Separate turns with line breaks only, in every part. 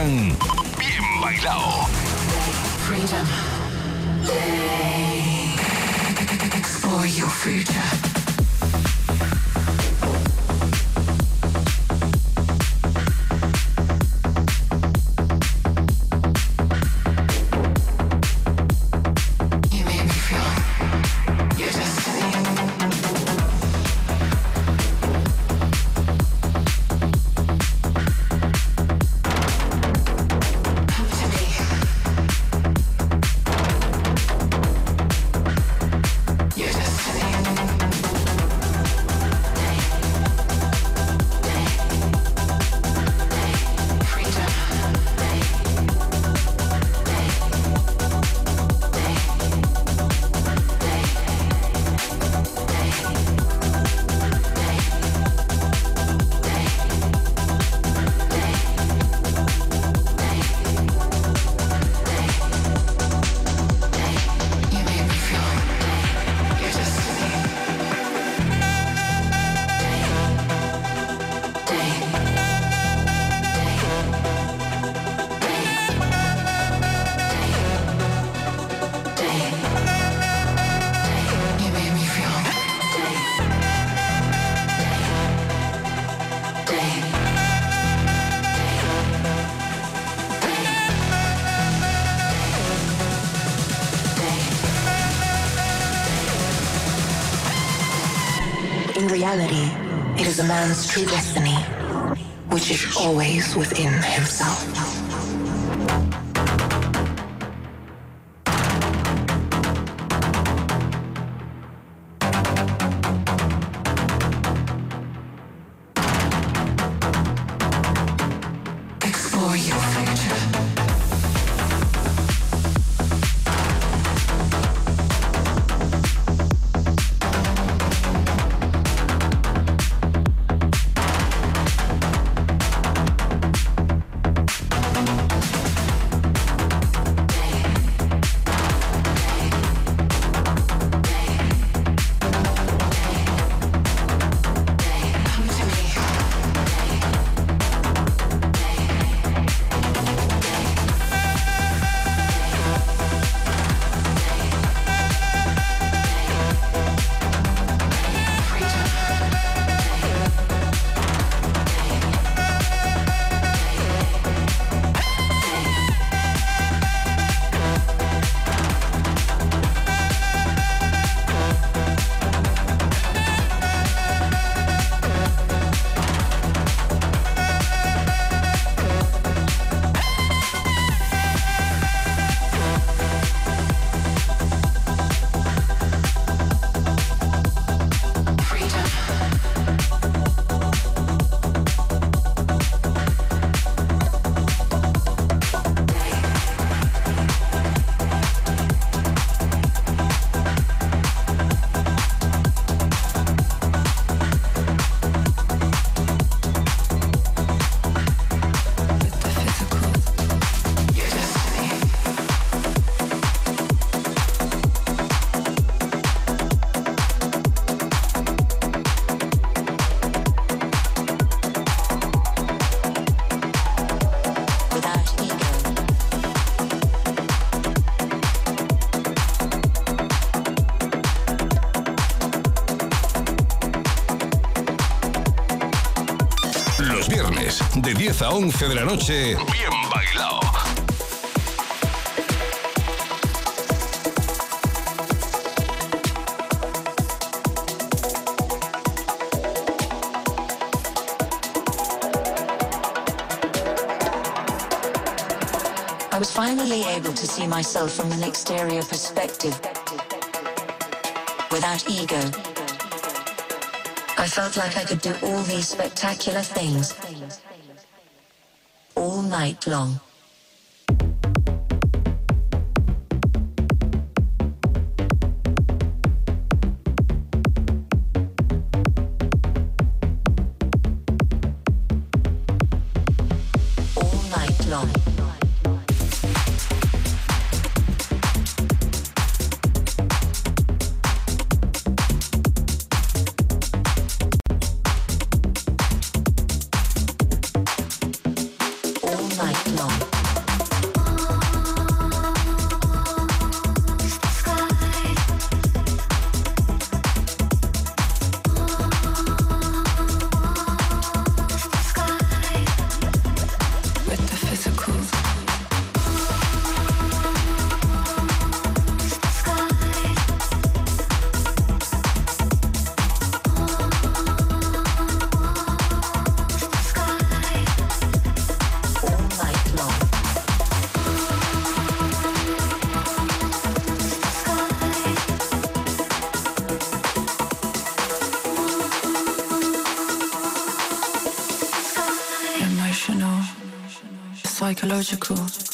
escuchan
man's true destiny, which is always within himself.
10 a 11 de la noche, bien bailado.
I was finally able to see myself from an exterior perspective without ego. I felt like I could do all these spectacular things all night long.
Psychological.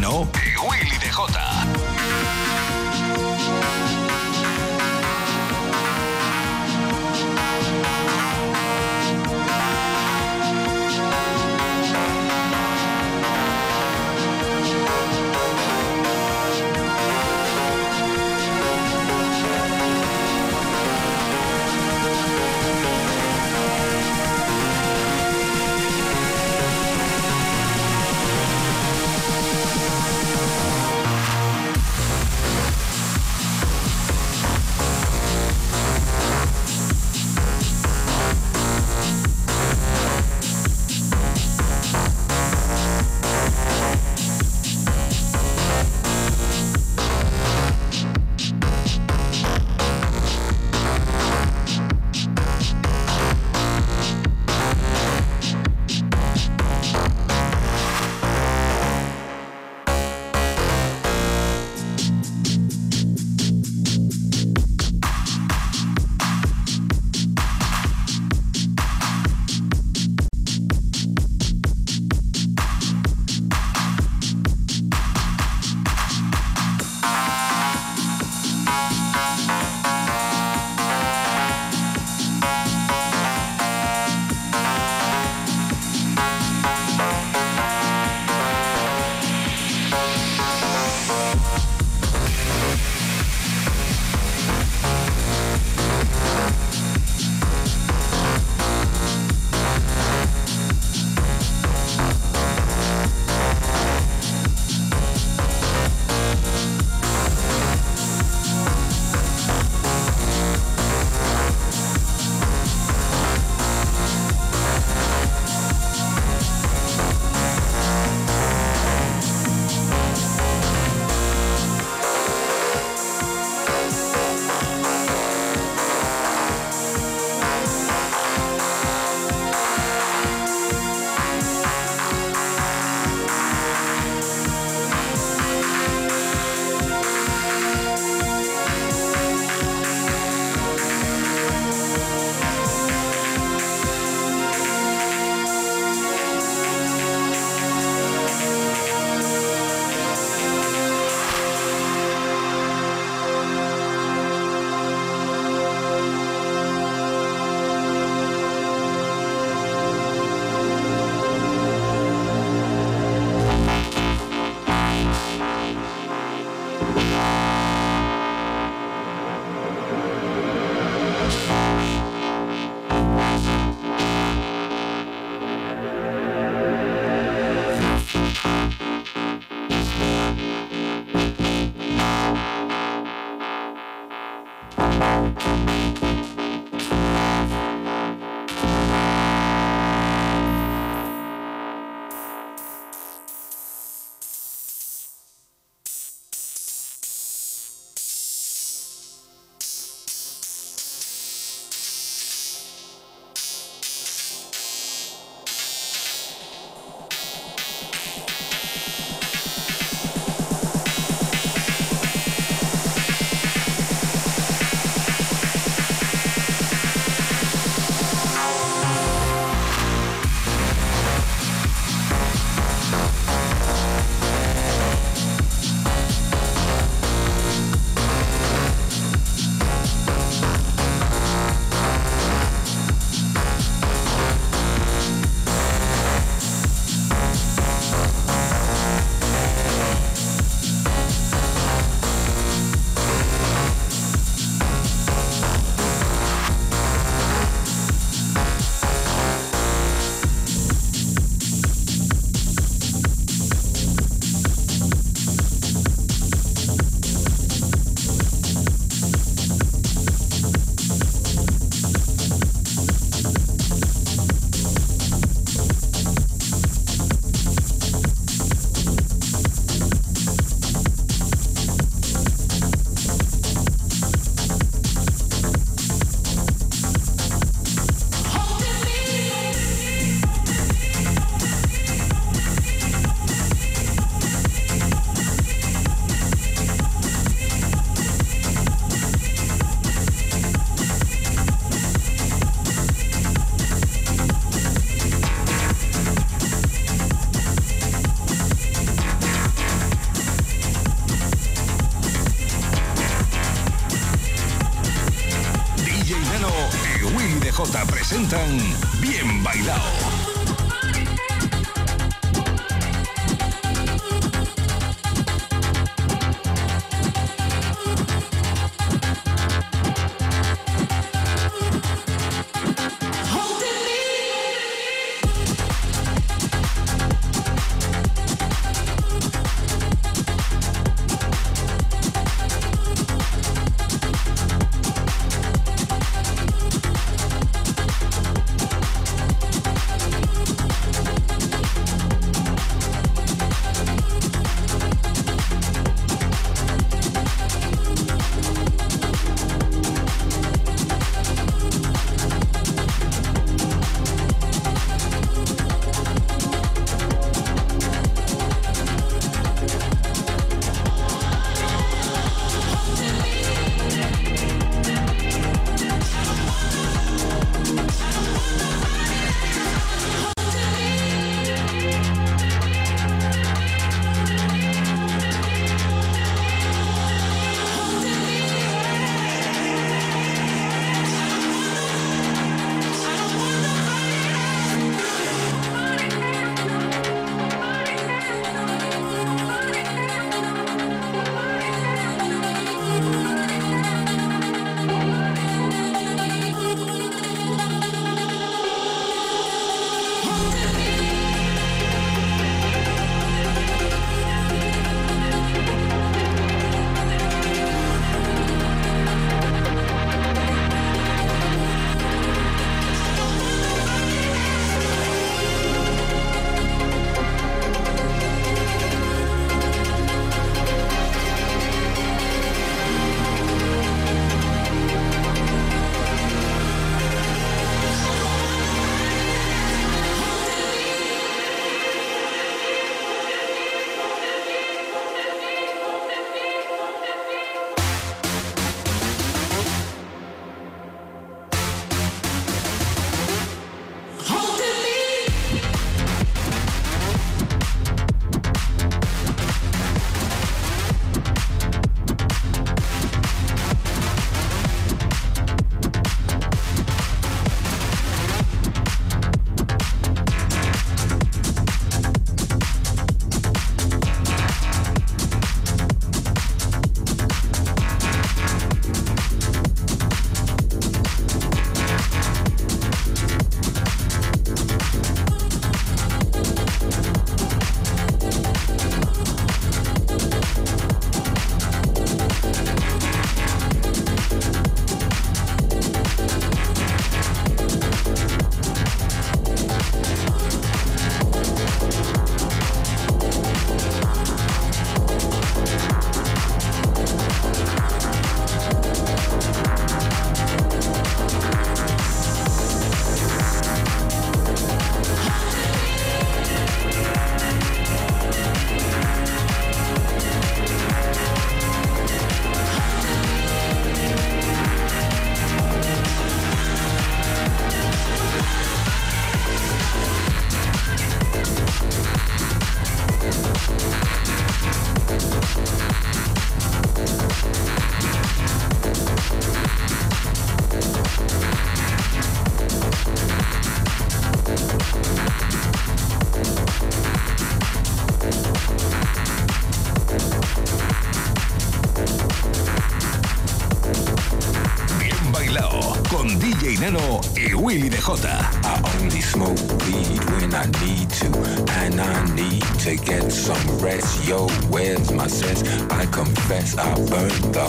verano de Willy de Jota.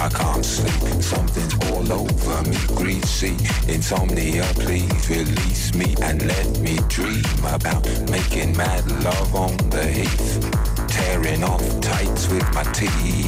I can't sleep, something's all over me, greasy Insomnia, please release me and let me dream about making mad love on the heath. Tearing off tights with my teeth.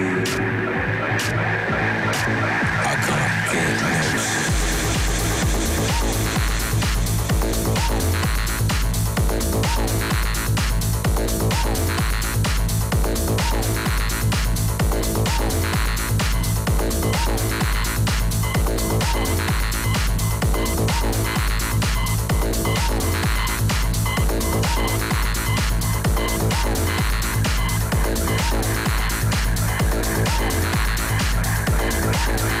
Thank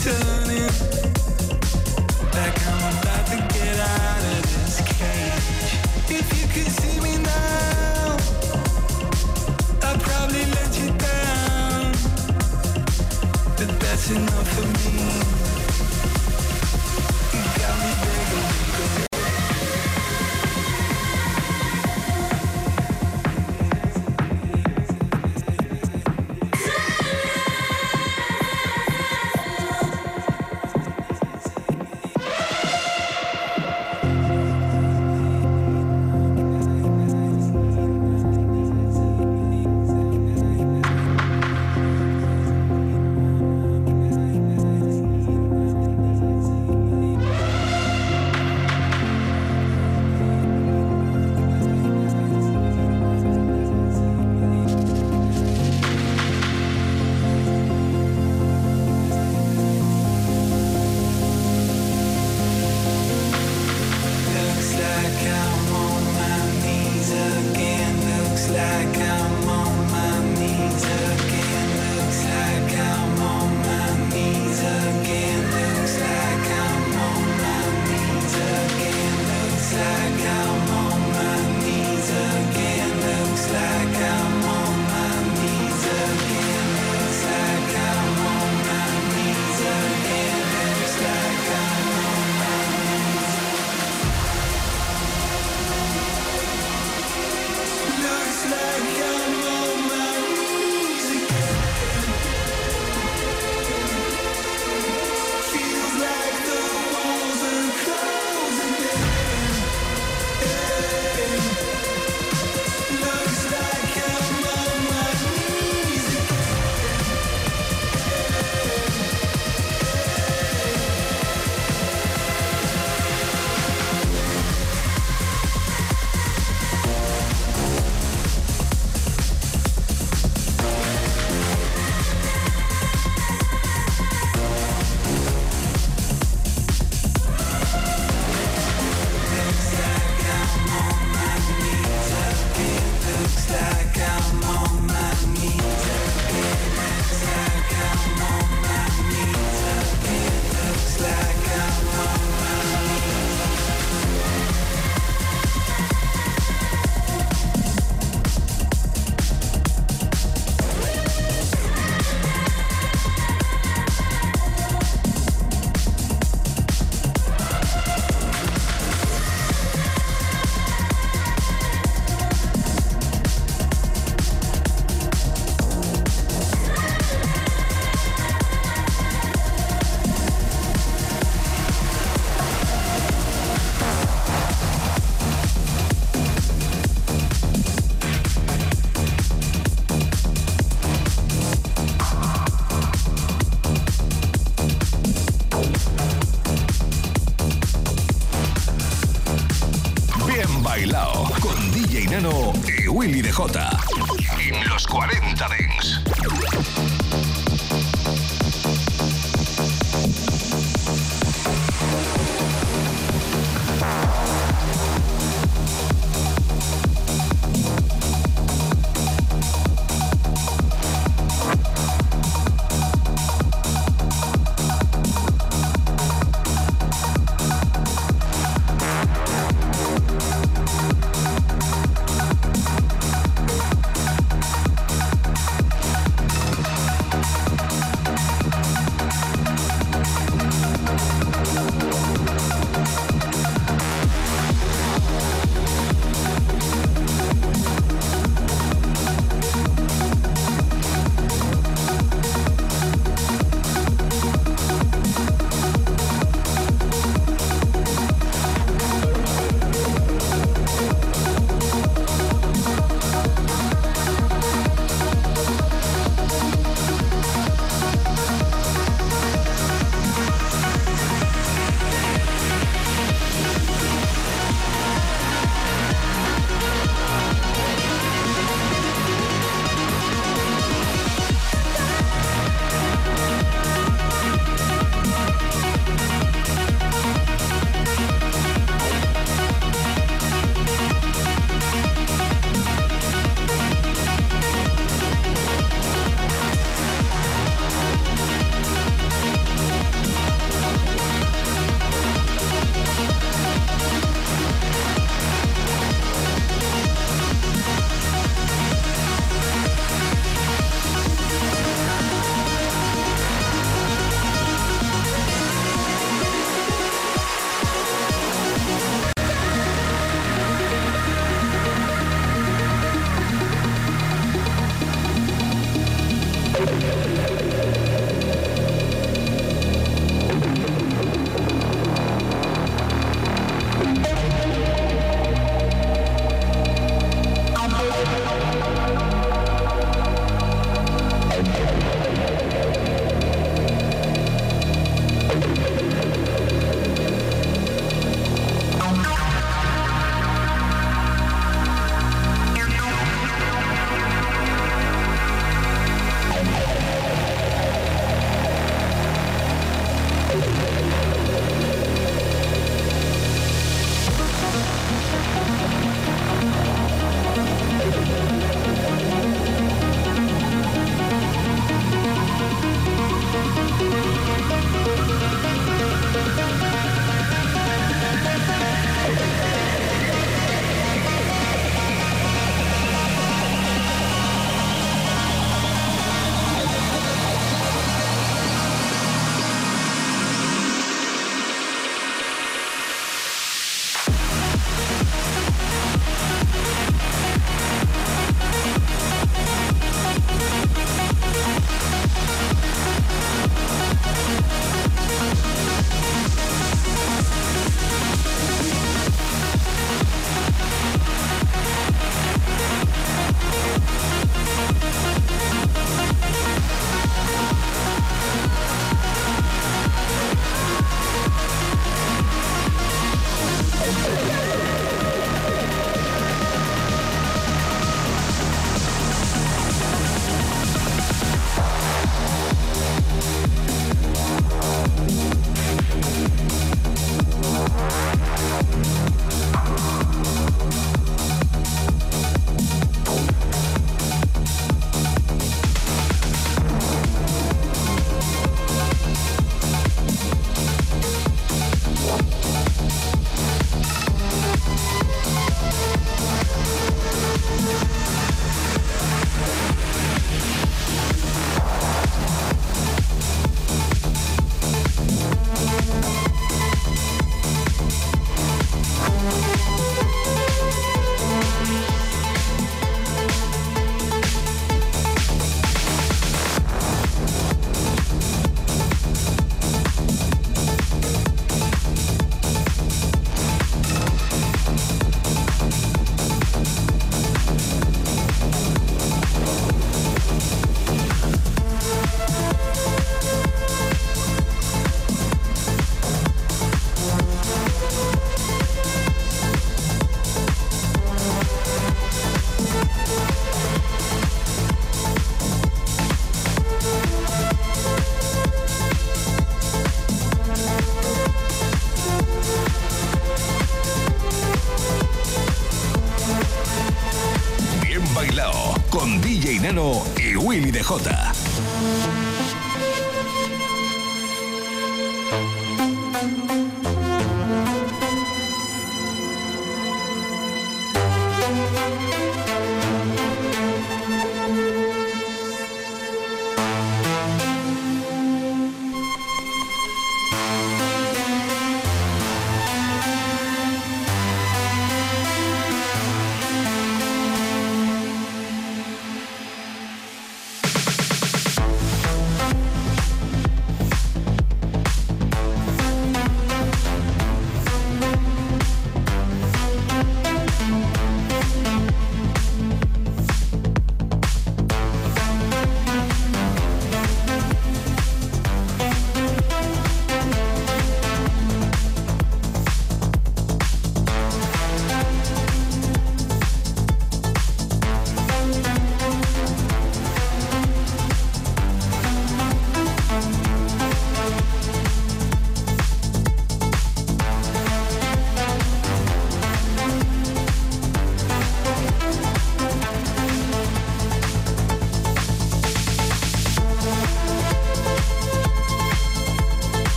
tonight.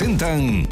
Presentan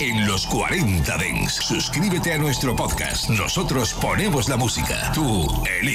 en los 40 Dents. Suscríbete a nuestro podcast. Nosotros ponemos la música. Tú eliges.